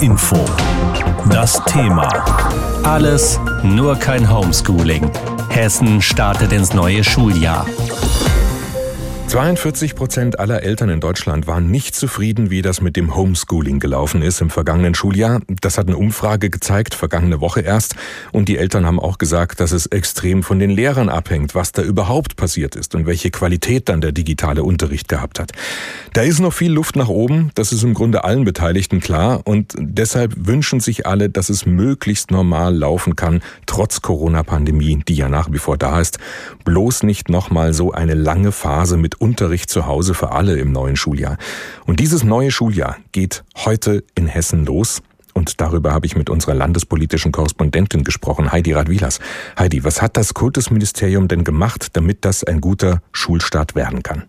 Info. Das Thema. Alles, nur kein Homeschooling. Hessen startet ins neue Schuljahr. 42 Prozent aller Eltern in Deutschland waren nicht zufrieden, wie das mit dem Homeschooling gelaufen ist im vergangenen Schuljahr. Das hat eine Umfrage gezeigt, vergangene Woche erst. Und die Eltern haben auch gesagt, dass es extrem von den Lehrern abhängt, was da überhaupt passiert ist und welche Qualität dann der digitale Unterricht gehabt hat. Da ist noch viel Luft nach oben, das ist im Grunde allen Beteiligten klar. Und deshalb wünschen sich alle, dass es möglichst normal laufen kann, trotz Corona-Pandemie, die ja nach wie vor da ist. Bloß nicht nochmal so eine lange Phase mit Unterricht zu Hause für alle im neuen Schuljahr. Und dieses neue Schuljahr geht heute in Hessen los. Und darüber habe ich mit unserer landespolitischen Korrespondentin gesprochen, Heidi Radwilas. Heidi, was hat das Kultusministerium denn gemacht, damit das ein guter Schulstart werden kann?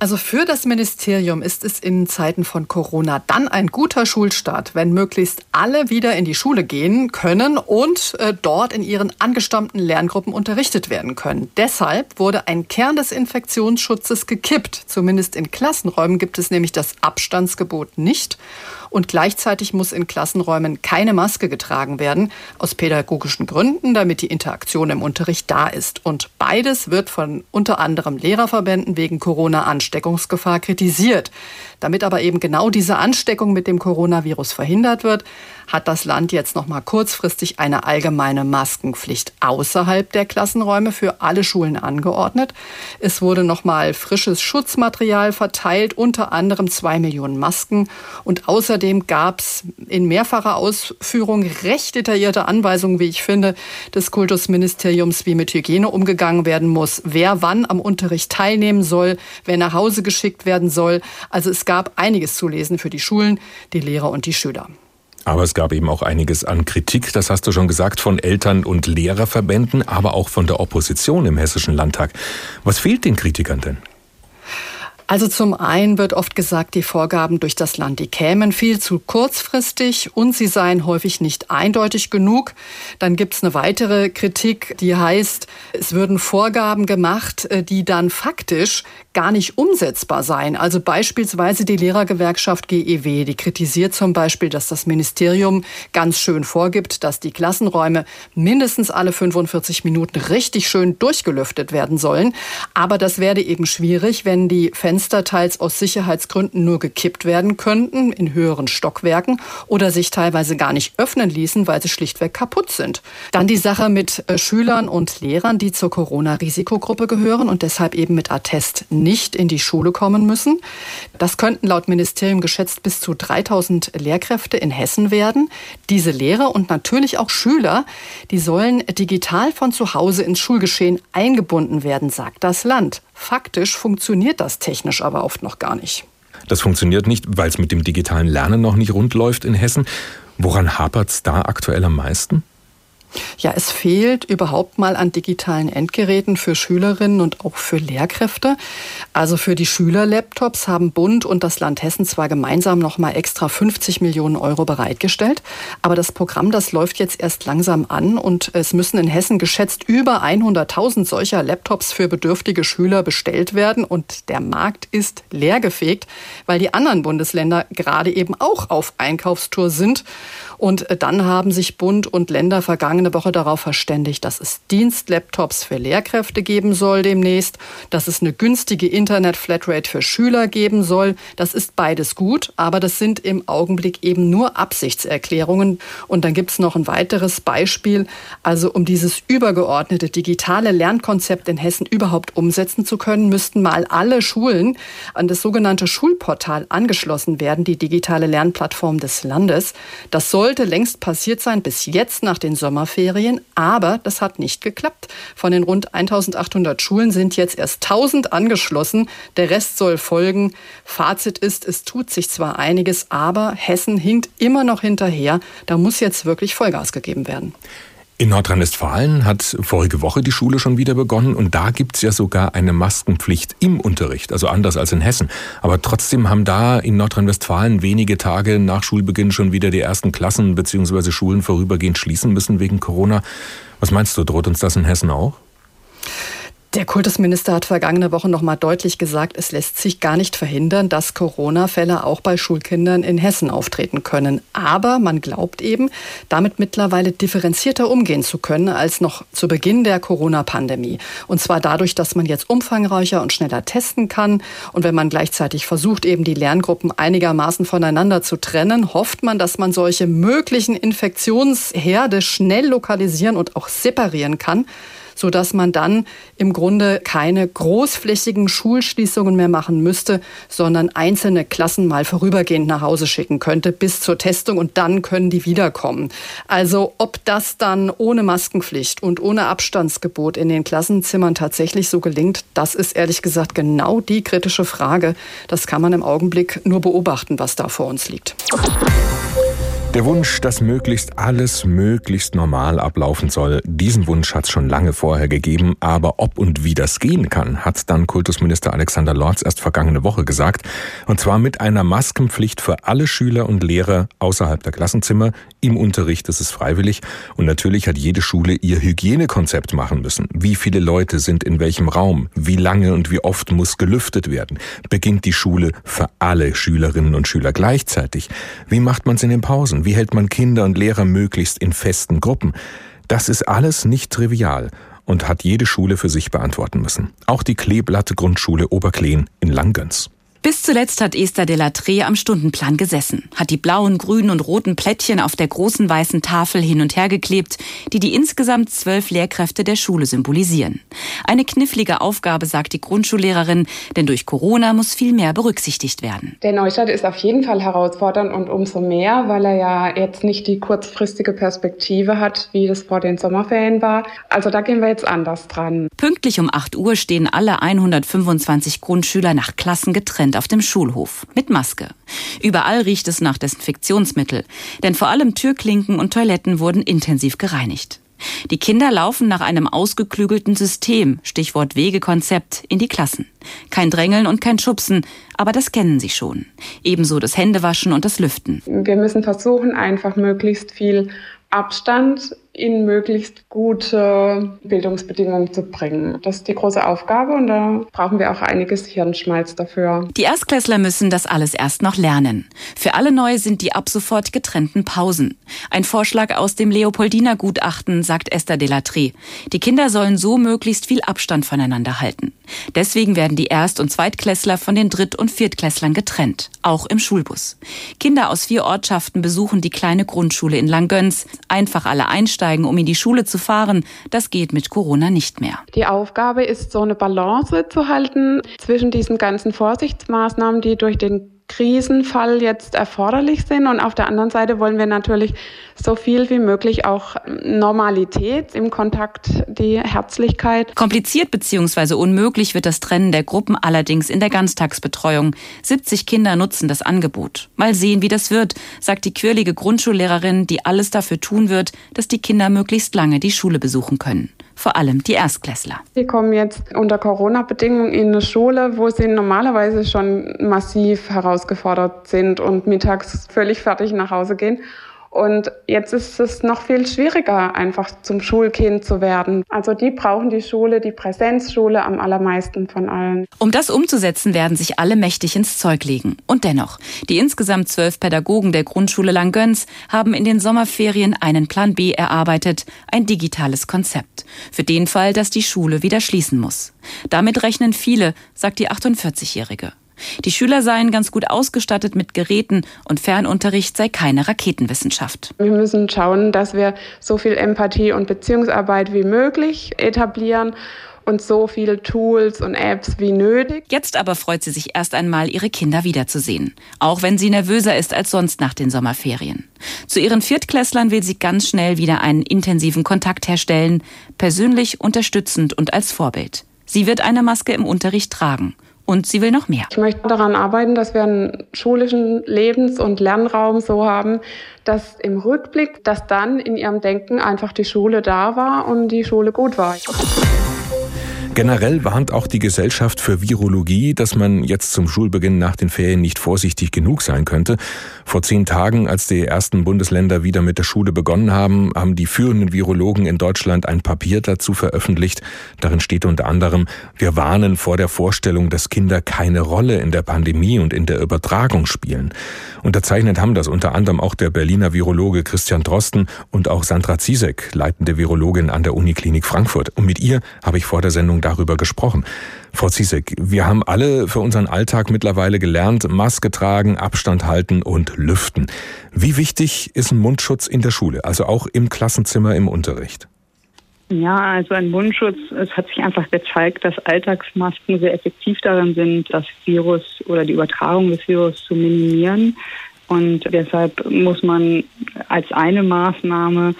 Also für das Ministerium ist es in Zeiten von Corona dann ein guter Schulstart, wenn möglichst alle wieder in die Schule gehen können und äh, dort in ihren angestammten Lerngruppen unterrichtet werden können. Deshalb wurde ein Kern des Infektionsschutzes gekippt. Zumindest in Klassenräumen gibt es nämlich das Abstandsgebot nicht und gleichzeitig muss in Klassenräumen keine Maske getragen werden, aus pädagogischen Gründen, damit die Interaktion im Unterricht da ist. Und beides wird von unter anderem Lehrerverbänden wegen Corona-Ansteckungsgefahr kritisiert. Damit aber eben genau diese Ansteckung mit dem Coronavirus verhindert wird, hat das Land jetzt noch mal kurzfristig eine allgemeine Maskenpflicht außerhalb der Klassenräume für alle Schulen angeordnet. Es wurde noch mal frisches Schutzmaterial verteilt, unter anderem zwei Millionen Masken. Und außerdem gab es in mehrfacher Ausführung recht detaillierte Anweisungen, wie ich finde, des Kultusministeriums, wie mit Hygiene umgegangen werden muss, wer wann am Unterricht teilnehmen soll, wer nach Hause geschickt werden soll. Also es gab einiges zu lesen für die Schulen, die Lehrer und die Schüler. Aber es gab eben auch einiges an Kritik, das hast du schon gesagt, von Eltern- und Lehrerverbänden, aber auch von der Opposition im Hessischen Landtag. Was fehlt den Kritikern denn? Also zum einen wird oft gesagt, die Vorgaben durch das Land, die kämen viel zu kurzfristig und sie seien häufig nicht eindeutig genug. Dann gibt es eine weitere Kritik, die heißt, es würden Vorgaben gemacht, äh, die dann faktisch gar nicht umsetzbar seien. Also beispielsweise die Lehrergewerkschaft GEW, die kritisiert zum Beispiel, dass das Ministerium ganz schön vorgibt, dass die Klassenräume mindestens alle 45 Minuten richtig schön durchgelüftet werden sollen. Aber das werde eben schwierig, wenn die Fenster Fenster teils aus Sicherheitsgründen nur gekippt werden könnten in höheren Stockwerken oder sich teilweise gar nicht öffnen ließen, weil sie schlichtweg kaputt sind. Dann die Sache mit äh, Schülern und Lehrern, die zur Corona-Risikogruppe gehören und deshalb eben mit Attest nicht in die Schule kommen müssen. Das könnten laut Ministerium geschätzt bis zu 3000 Lehrkräfte in Hessen werden. Diese Lehrer und natürlich auch Schüler, die sollen digital von zu Hause ins Schulgeschehen eingebunden werden, sagt das Land. Faktisch funktioniert das technisch aber oft noch gar nicht. Das funktioniert nicht, weil es mit dem digitalen Lernen noch nicht rund läuft in Hessen. Woran hapert es da aktuell am meisten? Ja, es fehlt überhaupt mal an digitalen Endgeräten für Schülerinnen und auch für Lehrkräfte. Also für die Schülerlaptops haben Bund und das Land Hessen zwar gemeinsam noch mal extra 50 Millionen Euro bereitgestellt, aber das Programm, das läuft jetzt erst langsam an und es müssen in Hessen geschätzt über 100.000 solcher Laptops für bedürftige Schüler bestellt werden und der Markt ist leergefegt, weil die anderen Bundesländer gerade eben auch auf Einkaufstour sind und dann haben sich Bund und Länder vergangene Woche darauf verständigt, dass es Dienstlaptops für Lehrkräfte geben soll demnächst, dass es eine günstige Internet-Flatrate für Schüler geben soll. Das ist beides gut, aber das sind im Augenblick eben nur Absichtserklärungen. Und dann gibt es noch ein weiteres Beispiel. Also um dieses übergeordnete digitale Lernkonzept in Hessen überhaupt umsetzen zu können, müssten mal alle Schulen an das sogenannte Schulportal angeschlossen werden, die digitale Lernplattform des Landes. Das soll sollte längst passiert sein, bis jetzt nach den Sommerferien. Aber das hat nicht geklappt. Von den rund 1800 Schulen sind jetzt erst 1000 angeschlossen. Der Rest soll folgen. Fazit ist, es tut sich zwar einiges, aber Hessen hinkt immer noch hinterher. Da muss jetzt wirklich Vollgas gegeben werden. In Nordrhein-Westfalen hat vorige Woche die Schule schon wieder begonnen und da gibt's ja sogar eine Maskenpflicht im Unterricht, also anders als in Hessen. Aber trotzdem haben da in Nordrhein-Westfalen wenige Tage nach Schulbeginn schon wieder die ersten Klassen bzw. Schulen vorübergehend schließen müssen wegen Corona. Was meinst du, droht uns das in Hessen auch? Der Kultusminister hat vergangene Woche noch mal deutlich gesagt, es lässt sich gar nicht verhindern, dass Corona-Fälle auch bei Schulkindern in Hessen auftreten können. Aber man glaubt eben, damit mittlerweile differenzierter umgehen zu können als noch zu Beginn der Corona-Pandemie. Und zwar dadurch, dass man jetzt umfangreicher und schneller testen kann. Und wenn man gleichzeitig versucht, eben die Lerngruppen einigermaßen voneinander zu trennen, hofft man, dass man solche möglichen Infektionsherde schnell lokalisieren und auch separieren kann so dass man dann im Grunde keine großflächigen Schulschließungen mehr machen müsste, sondern einzelne Klassen mal vorübergehend nach Hause schicken könnte bis zur Testung und dann können die wiederkommen. Also ob das dann ohne Maskenpflicht und ohne Abstandsgebot in den Klassenzimmern tatsächlich so gelingt, das ist ehrlich gesagt genau die kritische Frage. Das kann man im Augenblick nur beobachten, was da vor uns liegt. Der Wunsch, dass möglichst alles möglichst normal ablaufen soll, diesen Wunsch hat es schon lange vorher gegeben, aber ob und wie das gehen kann, hat dann Kultusminister Alexander Lorz erst vergangene Woche gesagt, und zwar mit einer Maskenpflicht für alle Schüler und Lehrer außerhalb der Klassenzimmer. Im Unterricht ist es freiwillig und natürlich hat jede Schule ihr Hygienekonzept machen müssen. Wie viele Leute sind in welchem Raum? Wie lange und wie oft muss gelüftet werden? Beginnt die Schule für alle Schülerinnen und Schüler gleichzeitig? Wie macht man es in den Pausen? Wie hält man Kinder und Lehrer möglichst in festen Gruppen? Das ist alles nicht trivial und hat jede Schule für sich beantworten müssen. Auch die Kleeblatte Grundschule Oberkleen in Langgöns. Bis zuletzt hat Esther de la Tree am Stundenplan gesessen, hat die blauen, grünen und roten Plättchen auf der großen weißen Tafel hin und her geklebt, die die insgesamt zwölf Lehrkräfte der Schule symbolisieren. Eine knifflige Aufgabe, sagt die Grundschullehrerin, denn durch Corona muss viel mehr berücksichtigt werden. Der Neustart ist auf jeden Fall herausfordernd und umso mehr, weil er ja jetzt nicht die kurzfristige Perspektive hat, wie das vor den Sommerferien war. Also da gehen wir jetzt anders dran. Pünktlich um 8 Uhr stehen alle 125 Grundschüler nach Klassen getrennt Prozent auf dem Schulhof mit Maske. Überall riecht es nach Desinfektionsmittel, denn vor allem Türklinken und Toiletten wurden intensiv gereinigt. Die Kinder laufen nach einem ausgeklügelten System, Stichwort Wegekonzept, in die Klassen. Kein Drängeln und kein Schubsen, aber das kennen sie schon. Ebenso das Händewaschen und das Lüften. Wir müssen versuchen, einfach möglichst viel Abstand in möglichst gute Bildungsbedingungen zu bringen. Das ist die große Aufgabe und da brauchen wir auch einiges Hirnschmalz dafür. Die Erstklässler müssen das alles erst noch lernen. Für alle neu sind die ab sofort getrennten Pausen. Ein Vorschlag aus dem Leopoldiner Gutachten, sagt Esther Delatry. Die Kinder sollen so möglichst viel Abstand voneinander halten. Deswegen werden die Erst- und Zweitklässler von den Dritt- und Viertklässlern getrennt, auch im Schulbus. Kinder aus vier Ortschaften besuchen die kleine Grundschule in Langgöns. Einfach alle einsteigen einsteigen, um in die Schule zu fahren. Das geht mit Corona nicht mehr. Die Aufgabe ist, so eine Balance zu halten zwischen diesen ganzen Vorsichtsmaßnahmen, die durch den Krisenfall jetzt erforderlich sind. Und auf der anderen Seite wollen wir natürlich so viel wie möglich auch Normalität im Kontakt, die Herzlichkeit. Kompliziert bzw. unmöglich wird das Trennen der Gruppen allerdings in der Ganztagsbetreuung. 70 Kinder nutzen das Angebot. Mal sehen, wie das wird, sagt die quirlige Grundschullehrerin, die alles dafür tun wird, dass die Kinder möglichst lange die Schule besuchen können vor allem die Erstklässler. Sie kommen jetzt unter Corona-Bedingungen in eine Schule, wo sie normalerweise schon massiv herausgefordert sind und mittags völlig fertig nach Hause gehen. Und jetzt ist es noch viel schwieriger, einfach zum Schulkind zu werden. Also die brauchen die Schule, die Präsenzschule am allermeisten von allen. Um das umzusetzen, werden sich alle mächtig ins Zeug legen. Und dennoch, die insgesamt zwölf Pädagogen der Grundschule Langgöns haben in den Sommerferien einen Plan B erarbeitet, ein digitales Konzept. Für den Fall, dass die Schule wieder schließen muss. Damit rechnen viele, sagt die 48-Jährige. Die Schüler seien ganz gut ausgestattet mit Geräten und Fernunterricht sei keine Raketenwissenschaft. Wir müssen schauen, dass wir so viel Empathie und Beziehungsarbeit wie möglich etablieren und so viele Tools und Apps wie nötig. Jetzt aber freut sie sich erst einmal, ihre Kinder wiederzusehen. Auch wenn sie nervöser ist als sonst nach den Sommerferien. Zu ihren Viertklässlern will sie ganz schnell wieder einen intensiven Kontakt herstellen, persönlich unterstützend und als Vorbild. Sie wird eine Maske im Unterricht tragen und sie will noch mehr. Ich möchte daran arbeiten, dass wir einen schulischen Lebens- und Lernraum so haben, dass im Rückblick, dass dann in ihrem Denken einfach die Schule da war und die Schule gut war. Generell warnt auch die Gesellschaft für Virologie, dass man jetzt zum Schulbeginn nach den Ferien nicht vorsichtig genug sein könnte. Vor zehn Tagen, als die ersten Bundesländer wieder mit der Schule begonnen haben, haben die führenden Virologen in Deutschland ein Papier dazu veröffentlicht. Darin steht unter anderem, wir warnen vor der Vorstellung, dass Kinder keine Rolle in der Pandemie und in der Übertragung spielen. Unterzeichnet haben das unter anderem auch der Berliner Virologe Christian Drosten und auch Sandra Ziesek, leitende Virologin an der Uniklinik Frankfurt. Und mit ihr habe ich vor der Sendung darüber gesprochen. Frau Ziesek, wir haben alle für unseren Alltag mittlerweile gelernt, Maske tragen, Abstand halten und lüften. Wie wichtig ist ein Mundschutz in der Schule, also auch im Klassenzimmer im Unterricht? Ja, also ein Mundschutz, es hat sich einfach gezeigt, dass Alltagsmasken sehr effektiv darin sind, das Virus oder die Übertragung des Virus zu minimieren. Und deshalb muss man als eine Maßnahme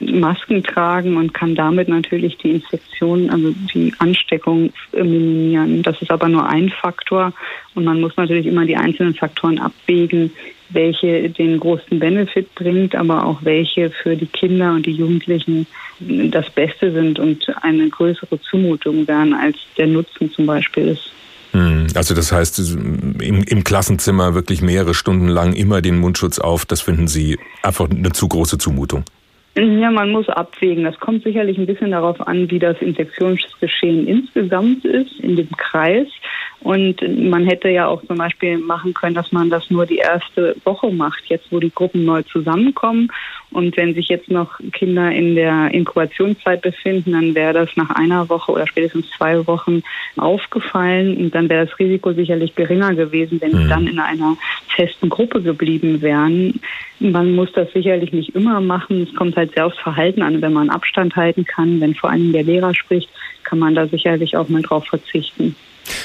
Masken tragen und kann damit natürlich die Infektion, also die Ansteckung minimieren. Das ist aber nur ein Faktor und man muss natürlich immer die einzelnen Faktoren abwägen, welche den großen Benefit bringt, aber auch welche für die Kinder und die Jugendlichen das Beste sind und eine größere Zumutung wären, als der Nutzen zum Beispiel ist. Hm, also das heißt, im, im, Klassenzimmer wirklich mehrere Stunden lang immer den Mundschutz auf, das finden Sie einfach eine zu große Zumutung. Ja, man muss abwägen. Das kommt sicherlich ein bisschen darauf an, wie das Infektionsgeschehen insgesamt ist in dem Kreis. Und man hätte ja auch zum Beispiel machen können, dass man das nur die erste Woche macht, jetzt wo die Gruppen neu zusammenkommen. Und wenn sich jetzt noch Kinder in der Inkubationszeit befinden, dann wäre das nach einer Woche oder spätestens zwei Wochen aufgefallen. Und dann wäre das Risiko sicherlich geringer gewesen, wenn sie mhm. dann in einer festen Gruppe geblieben wären. Man muss das sicherlich nicht immer machen. Es kommt halt sehr aufs Verhalten an. Wenn man Abstand halten kann, wenn vor allem der Lehrer spricht, kann man da sicherlich auch mal drauf verzichten.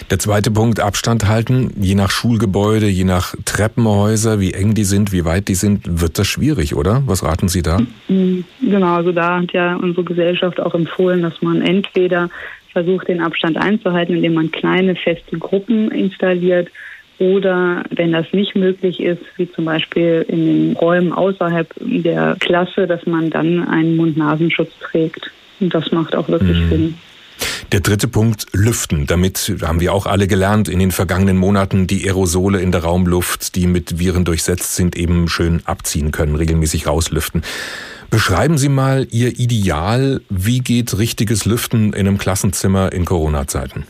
Der zweite Punkt, Abstand halten. Je nach Schulgebäude, je nach Treppenhäuser, wie eng die sind, wie weit die sind, wird das schwierig, oder? Was raten Sie da? Mhm. Genau, also da hat ja unsere Gesellschaft auch empfohlen, dass man entweder versucht, den Abstand einzuhalten, indem man kleine feste Gruppen installiert oder wenn das nicht möglich ist, wie zum Beispiel in den Räumen außerhalb der Klasse, dass man dann einen Mund-Nasenschutz trägt. Und das macht auch wirklich mhm. Sinn. Der dritte Punkt, Lüften. Damit haben wir auch alle gelernt in den vergangenen Monaten, die Aerosole in der Raumluft, die mit Viren durchsetzt sind, eben schön abziehen können, regelmäßig rauslüften. Beschreiben Sie mal Ihr Ideal. Wie geht richtiges Lüften in einem Klassenzimmer in Corona-Zeiten?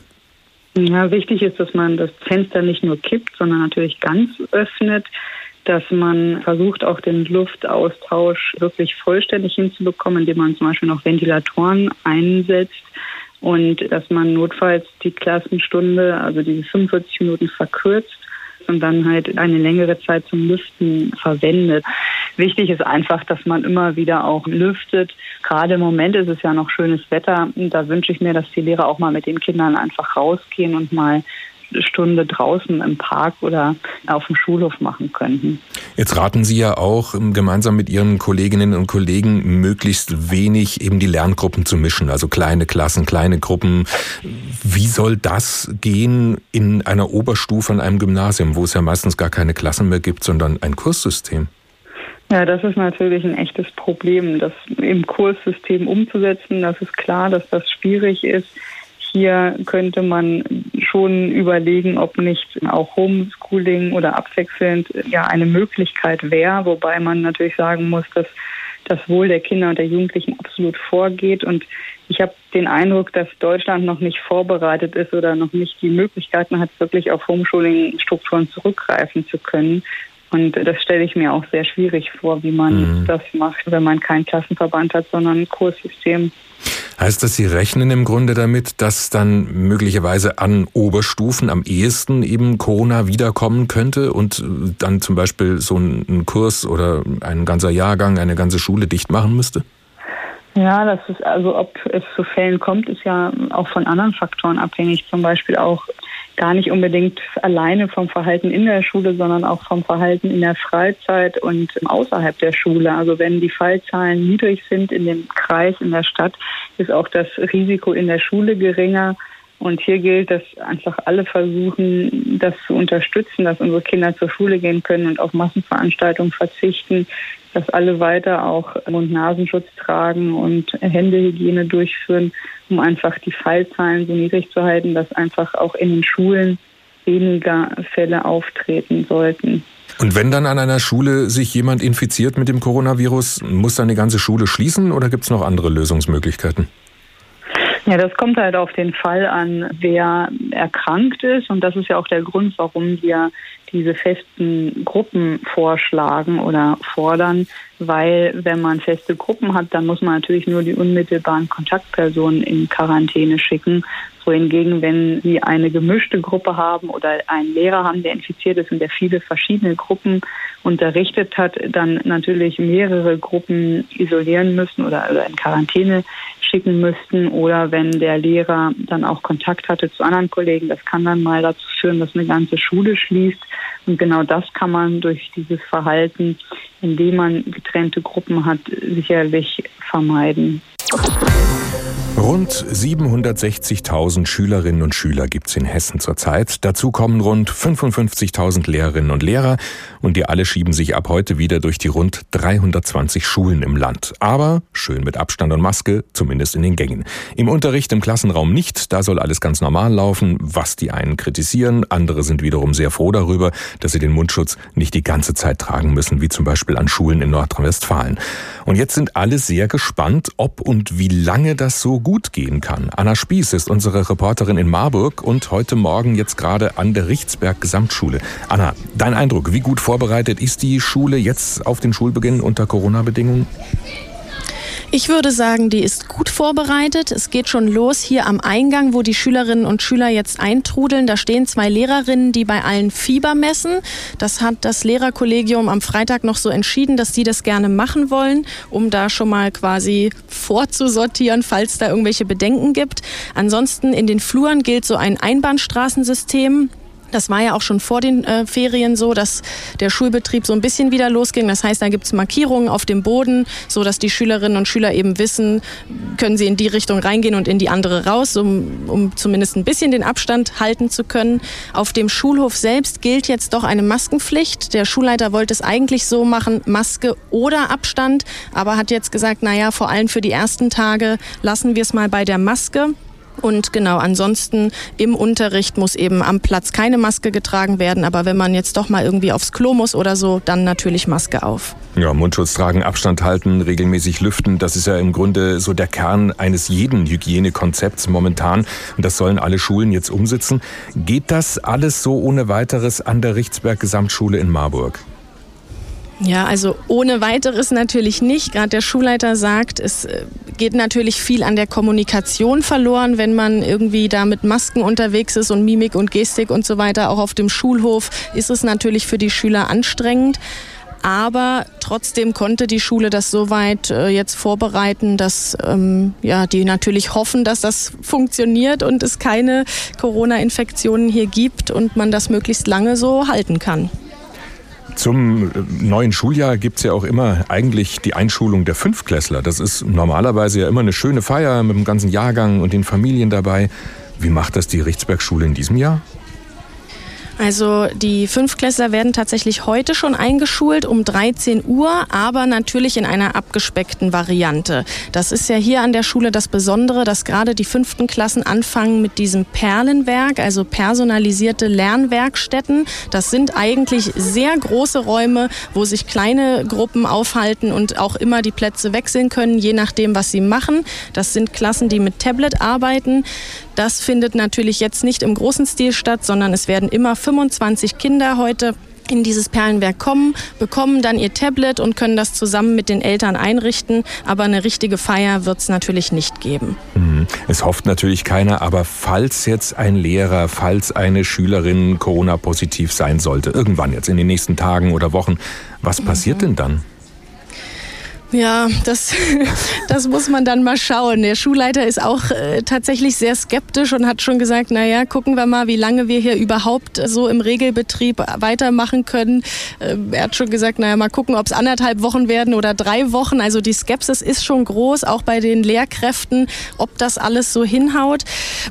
Ja, wichtig ist, dass man das Fenster nicht nur kippt, sondern natürlich ganz öffnet dass man versucht, auch den Luftaustausch wirklich vollständig hinzubekommen, indem man zum Beispiel noch Ventilatoren einsetzt und dass man notfalls die Klassenstunde, also diese 45 Minuten verkürzt und dann halt eine längere Zeit zum Lüften verwendet. Wichtig ist einfach, dass man immer wieder auch lüftet. Gerade im Moment ist es ja noch schönes Wetter. Da wünsche ich mir, dass die Lehrer auch mal mit den Kindern einfach rausgehen und mal Stunde draußen im Park oder auf dem Schulhof machen könnten. Jetzt raten Sie ja auch ähm, gemeinsam mit Ihren Kolleginnen und Kollegen möglichst wenig eben die Lerngruppen zu mischen, also kleine Klassen, kleine Gruppen. Wie soll das gehen in einer Oberstufe an einem Gymnasium, wo es ja meistens gar keine Klassen mehr gibt, sondern ein Kurssystem? Ja, das ist natürlich ein echtes Problem, das im Kurssystem umzusetzen. Das ist klar, dass das schwierig ist hier könnte man schon überlegen, ob nicht auch Homeschooling oder abwechselnd ja eine Möglichkeit wäre, wobei man natürlich sagen muss, dass das Wohl der Kinder und der Jugendlichen absolut vorgeht. Und ich habe den Eindruck, dass Deutschland noch nicht vorbereitet ist oder noch nicht die Möglichkeiten hat, wirklich auf Homeschooling-Strukturen zurückgreifen zu können. Und das stelle ich mir auch sehr schwierig vor, wie man mhm. das macht, wenn man keinen Klassenverband hat, sondern ein Kurssystem. Heißt das, Sie rechnen im Grunde damit, dass dann möglicherweise an Oberstufen am ehesten eben Corona wiederkommen könnte und dann zum Beispiel so ein Kurs oder ein ganzer Jahrgang, eine ganze Schule dicht machen müsste? Ja, das ist also, ob es zu Fällen kommt, ist ja auch von anderen Faktoren abhängig. Zum Beispiel auch gar nicht unbedingt alleine vom Verhalten in der Schule, sondern auch vom Verhalten in der Freizeit und außerhalb der Schule. Also wenn die Fallzahlen niedrig sind in dem Kreis, in der Stadt, ist auch das Risiko in der Schule geringer. Und hier gilt, dass einfach alle versuchen, das zu unterstützen, dass unsere Kinder zur Schule gehen können und auf Massenveranstaltungen verzichten, dass alle weiter auch Mund-Nasenschutz tragen und Händehygiene durchführen, um einfach die Fallzahlen so niedrig zu halten, dass einfach auch in den Schulen weniger Fälle auftreten sollten. Und wenn dann an einer Schule sich jemand infiziert mit dem Coronavirus, muss dann die ganze Schule schließen oder gibt es noch andere Lösungsmöglichkeiten? Ja, das kommt halt auf den Fall an, wer erkrankt ist. Und das ist ja auch der Grund, warum wir diese festen Gruppen vorschlagen oder fordern, weil wenn man feste Gruppen hat, dann muss man natürlich nur die unmittelbaren Kontaktpersonen in Quarantäne schicken. Wohingegen, wenn Sie eine gemischte Gruppe haben oder einen Lehrer haben, der infiziert ist und der viele verschiedene Gruppen unterrichtet hat, dann natürlich mehrere Gruppen isolieren müssen oder, in Quarantäne schicken müssten oder wenn der Lehrer dann auch Kontakt hatte zu anderen Kollegen, das kann dann mal dazu führen, dass eine ganze Schule schließt. Und genau das kann man durch dieses Verhalten, indem man getrennte Gruppen hat, sicherlich vermeiden. Rund 760.000 Schülerinnen und Schüler gibt's in Hessen zurzeit. Dazu kommen rund 55.000 Lehrerinnen und Lehrer und die alle schieben sich ab heute wieder durch die rund 320 Schulen im Land. Aber schön mit Abstand und Maske, zumindest in den Gängen. Im Unterricht im Klassenraum nicht, da soll alles ganz normal laufen, was die einen kritisieren. Andere sind wiederum sehr froh darüber, dass sie den Mundschutz nicht die ganze Zeit tragen müssen, wie zum Beispiel an Schulen in Nordrhein-Westfalen. Und jetzt sind alle sehr gespannt, ob und wie lange das so gut gehen kann. Anna Spieß ist unsere Reporterin in Marburg und heute Morgen jetzt gerade an der Richtsberg Gesamtschule. Anna, dein Eindruck, wie gut vorbereitet ist die Schule jetzt auf den Schulbeginn unter Corona-Bedingungen? Ich würde sagen, die ist gut vorbereitet. Es geht schon los hier am Eingang, wo die Schülerinnen und Schüler jetzt eintrudeln. Da stehen zwei Lehrerinnen, die bei allen Fieber messen. Das hat das Lehrerkollegium am Freitag noch so entschieden, dass sie das gerne machen wollen, um da schon mal quasi vorzusortieren, falls da irgendwelche Bedenken gibt. Ansonsten in den Fluren gilt so ein Einbahnstraßensystem. Das war ja auch schon vor den äh, Ferien so, dass der Schulbetrieb so ein bisschen wieder losging. Das heißt, da gibt es Markierungen auf dem Boden, so dass die Schülerinnen und Schüler eben wissen, können sie in die Richtung reingehen und in die andere raus, um, um zumindest ein bisschen den Abstand halten zu können. Auf dem Schulhof selbst gilt jetzt doch eine Maskenpflicht. Der Schulleiter wollte es eigentlich so machen, Maske oder Abstand, aber hat jetzt gesagt, naja, vor allem für die ersten Tage lassen wir es mal bei der Maske. Und genau, ansonsten im Unterricht muss eben am Platz keine Maske getragen werden. Aber wenn man jetzt doch mal irgendwie aufs Klo muss oder so, dann natürlich Maske auf. Ja, Mundschutz tragen, Abstand halten, regelmäßig lüften, das ist ja im Grunde so der Kern eines jeden Hygienekonzepts momentan. Und das sollen alle Schulen jetzt umsetzen. Geht das alles so ohne weiteres an der Richtsberg Gesamtschule in Marburg? Ja, also ohne weiteres natürlich nicht. Gerade der Schulleiter sagt, es äh, geht natürlich viel an der Kommunikation verloren, wenn man irgendwie da mit Masken unterwegs ist und Mimik und Gestik und so weiter. Auch auf dem Schulhof ist es natürlich für die Schüler anstrengend. Aber trotzdem konnte die Schule das soweit äh, jetzt vorbereiten, dass ähm, ja, die natürlich hoffen, dass das funktioniert und es keine Corona-Infektionen hier gibt und man das möglichst lange so halten kann. Zum neuen Schuljahr gibt es ja auch immer eigentlich die Einschulung der Fünfklässler. Das ist normalerweise ja immer eine schöne Feier mit dem ganzen Jahrgang und den Familien dabei. Wie macht das die Richtsbergschule in diesem Jahr? Also die Fünfklässler werden tatsächlich heute schon eingeschult um 13 Uhr, aber natürlich in einer abgespeckten Variante. Das ist ja hier an der Schule das Besondere, dass gerade die fünften Klassen anfangen mit diesem Perlenwerk, also personalisierte Lernwerkstätten. Das sind eigentlich sehr große Räume, wo sich kleine Gruppen aufhalten und auch immer die Plätze wechseln können, je nachdem, was sie machen. Das sind Klassen, die mit Tablet arbeiten. Das findet natürlich jetzt nicht im großen Stil statt, sondern es werden immer 25 Kinder heute in dieses Perlenwerk kommen, bekommen dann ihr Tablet und können das zusammen mit den Eltern einrichten. Aber eine richtige Feier wird es natürlich nicht geben. Mhm. Es hofft natürlich keiner, aber falls jetzt ein Lehrer, falls eine Schülerin Corona-positiv sein sollte, irgendwann jetzt in den nächsten Tagen oder Wochen, was passiert mhm. denn dann? Ja, das, das muss man dann mal schauen. Der Schulleiter ist auch äh, tatsächlich sehr skeptisch und hat schon gesagt, na ja, gucken wir mal, wie lange wir hier überhaupt so im Regelbetrieb weitermachen können. Äh, er hat schon gesagt, naja, mal gucken, ob es anderthalb Wochen werden oder drei Wochen. Also die Skepsis ist schon groß, auch bei den Lehrkräften, ob das alles so hinhaut.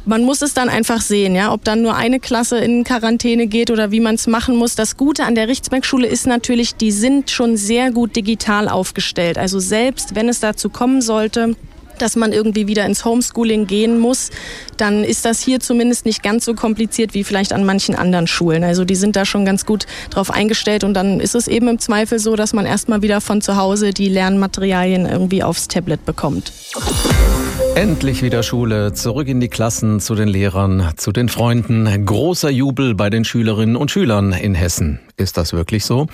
Man muss es dann einfach sehen, ja, ob dann nur eine Klasse in Quarantäne geht oder wie man es machen muss. Das Gute an der Richtsberg-Schule ist natürlich, die sind schon sehr gut digital aufgestellt. Also also selbst wenn es dazu kommen sollte, dass man irgendwie wieder ins Homeschooling gehen muss, dann ist das hier zumindest nicht ganz so kompliziert wie vielleicht an manchen anderen Schulen. Also die sind da schon ganz gut drauf eingestellt und dann ist es eben im Zweifel so, dass man erstmal wieder von zu Hause die Lernmaterialien irgendwie aufs Tablet bekommt. Endlich wieder Schule, zurück in die Klassen, zu den Lehrern, zu den Freunden. Großer Jubel bei den Schülerinnen und Schülern in Hessen. Ist das wirklich so?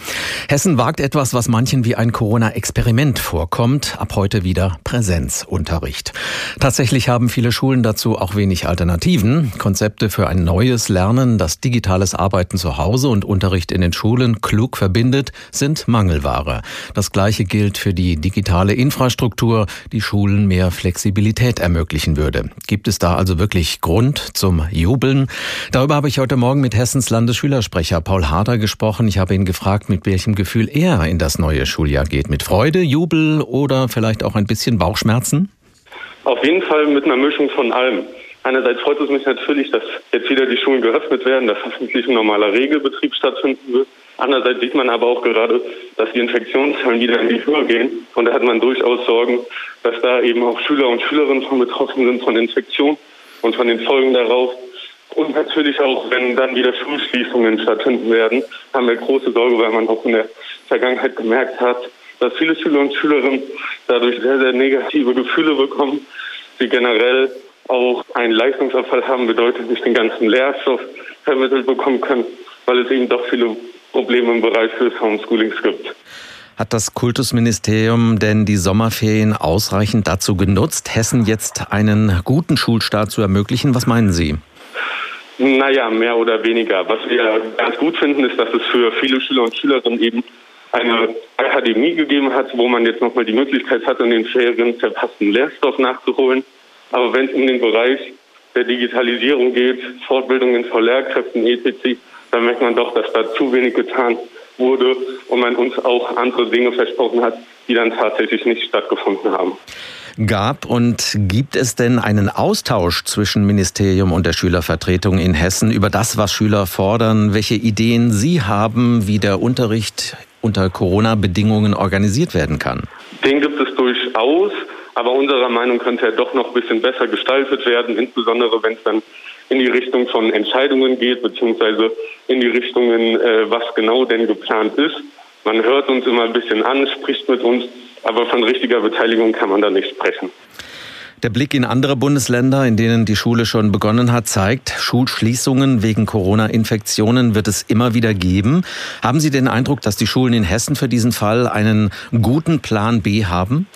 Hessen wagt etwas, was manchen wie ein Corona-Experiment vorkommt. Ab heute wieder Präsenzunterricht. Tatsächlich haben viele Schulen dazu auch wenig Alternativen. Konzepte für ein neues Lernen, das digitales Arbeiten zu Hause und Unterricht in den Schulen klug verbindet, sind Mangelware. Das Gleiche gilt für die digitale Infrastruktur, die Schulen mehr Flexibilität Mobilität ermöglichen würde. Gibt es da also wirklich Grund zum Jubeln? Darüber habe ich heute Morgen mit Hessens Landesschülersprecher Paul Harder gesprochen. Ich habe ihn gefragt, mit welchem Gefühl er in das neue Schuljahr geht. Mit Freude, Jubel oder vielleicht auch ein bisschen Bauchschmerzen? Auf jeden Fall mit einer Mischung von allem. Einerseits freut es mich natürlich, dass jetzt wieder die Schulen geöffnet werden, dass hoffentlich ein normaler Regelbetrieb stattfinden wird. Andererseits sieht man aber auch gerade, dass die Infektionszahlen wieder in die Höhe gehen. Und da hat man durchaus Sorgen, dass da eben auch Schüler und Schülerinnen von betroffen sind von Infektion und von den Folgen darauf. Und natürlich auch, wenn dann wieder Schulschließungen stattfinden werden, haben wir große Sorge, weil man auch in der Vergangenheit gemerkt hat, dass viele Schüler und Schülerinnen dadurch sehr, sehr negative Gefühle bekommen. Sie generell auch einen Leistungsabfall haben, bedeutet nicht den ganzen Lehrstoff vermittelt bekommen können, weil es eben doch viele Probleme im Bereich des Homeschoolings gibt. Hat das Kultusministerium denn die Sommerferien ausreichend dazu genutzt, Hessen jetzt einen guten Schulstart zu ermöglichen? Was meinen Sie? Naja, mehr oder weniger. Was wir ganz gut finden, ist, dass es für viele Schüler und Schülerinnen eben eine Akademie gegeben hat, wo man jetzt nochmal die Möglichkeit hat, in den Ferien verpassten Lehrstoff nachzuholen. Aber wenn es in den Bereich der Digitalisierung geht, Fortbildungen von Lehrkräften etc., dann merkt man doch, dass da zu wenig getan wurde und man uns auch andere Dinge versprochen hat, die dann tatsächlich nicht stattgefunden haben. Gab und gibt es denn einen Austausch zwischen Ministerium und der Schülervertretung in Hessen über das, was Schüler fordern, welche Ideen Sie haben, wie der Unterricht unter Corona-Bedingungen organisiert werden kann? Den gibt es durchaus, aber unserer Meinung könnte er doch noch ein bisschen besser gestaltet werden, insbesondere wenn es dann in die Richtung von Entscheidungen geht, beziehungsweise in die Richtungen, äh, was genau denn geplant ist. Man hört uns immer ein bisschen an, spricht mit uns, aber von richtiger Beteiligung kann man da nicht sprechen. Der Blick in andere Bundesländer, in denen die Schule schon begonnen hat, zeigt, Schulschließungen wegen Corona-Infektionen wird es immer wieder geben. Haben Sie den Eindruck, dass die Schulen in Hessen für diesen Fall einen guten Plan B haben?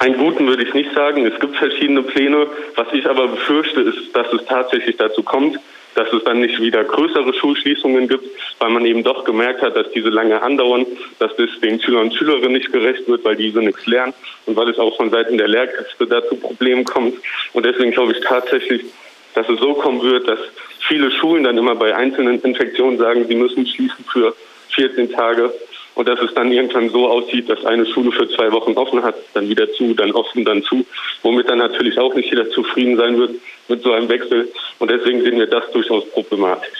Einen guten würde ich nicht sagen. Es gibt verschiedene Pläne. Was ich aber befürchte, ist, dass es tatsächlich dazu kommt, dass es dann nicht wieder größere Schulschließungen gibt, weil man eben doch gemerkt hat, dass diese lange andauern, dass das den Schülern und Schülerinnen nicht gerecht wird, weil diese nichts lernen und weil es auch von Seiten der Lehrkräfte dazu Problemen kommt. Und deswegen glaube ich tatsächlich, dass es so kommen wird, dass viele Schulen dann immer bei einzelnen Infektionen sagen, sie müssen schließen für 14 Tage und dass es dann irgendwann so aussieht, dass eine Schule für zwei Wochen offen hat, dann wieder zu, dann offen, dann zu, womit dann natürlich auch nicht jeder zufrieden sein wird mit so einem Wechsel. Und deswegen sehen wir das durchaus problematisch.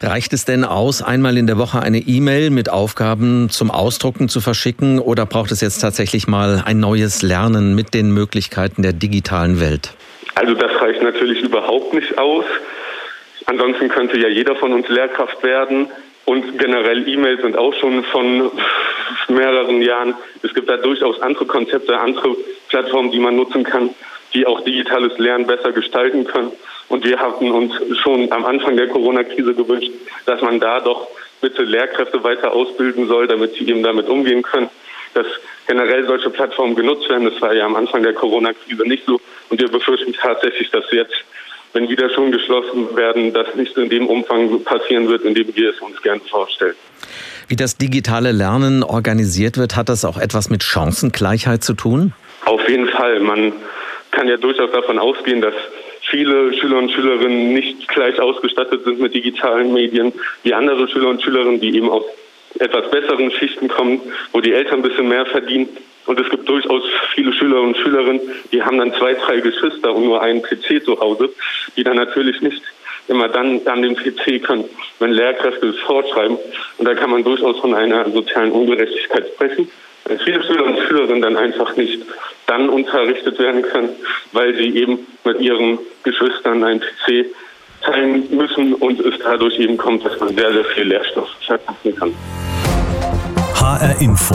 Reicht es denn aus, einmal in der Woche eine E-Mail mit Aufgaben zum Ausdrucken zu verschicken oder braucht es jetzt tatsächlich mal ein neues Lernen mit den Möglichkeiten der digitalen Welt? Also das reicht natürlich überhaupt nicht aus. Ansonsten könnte ja jeder von uns Lehrkraft werden. Und generell E-Mails sind auch schon von mehreren Jahren. Es gibt da durchaus andere Konzepte, andere Plattformen, die man nutzen kann, die auch digitales Lernen besser gestalten können. Und wir hatten uns schon am Anfang der Corona-Krise gewünscht, dass man da doch bitte Lehrkräfte weiter ausbilden soll, damit sie eben damit umgehen können, dass generell solche Plattformen genutzt werden. Das war ja am Anfang der Corona-Krise nicht so. Und wir befürchten tatsächlich, dass jetzt wenn wieder schon geschlossen werden, das nicht in dem Umfang passieren wird, in dem wir es uns gerne vorstellen. Wie das digitale Lernen organisiert wird, hat das auch etwas mit Chancengleichheit zu tun? Auf jeden Fall. Man kann ja durchaus davon ausgehen, dass viele Schüler und Schülerinnen nicht gleich ausgestattet sind mit digitalen Medien wie andere Schüler und Schülerinnen, die eben aus etwas besseren Schichten kommen, wo die Eltern ein bisschen mehr verdienen. Und es gibt durchaus viele Schüler und Schülerinnen, die haben dann zwei, drei Geschwister und nur einen PC zu Hause, die dann natürlich nicht immer dann an dem PC können, wenn Lehrkräfte es fortschreiben. Und da kann man durchaus von einer sozialen Ungerechtigkeit sprechen. Wenn viele Schüler und Schülerinnen dann einfach nicht dann unterrichtet werden können, weil sie eben mit ihren Geschwistern einen PC teilen müssen und es dadurch eben kommt, dass man sehr, sehr viel Lehrstoff verpassen kann. HR Info.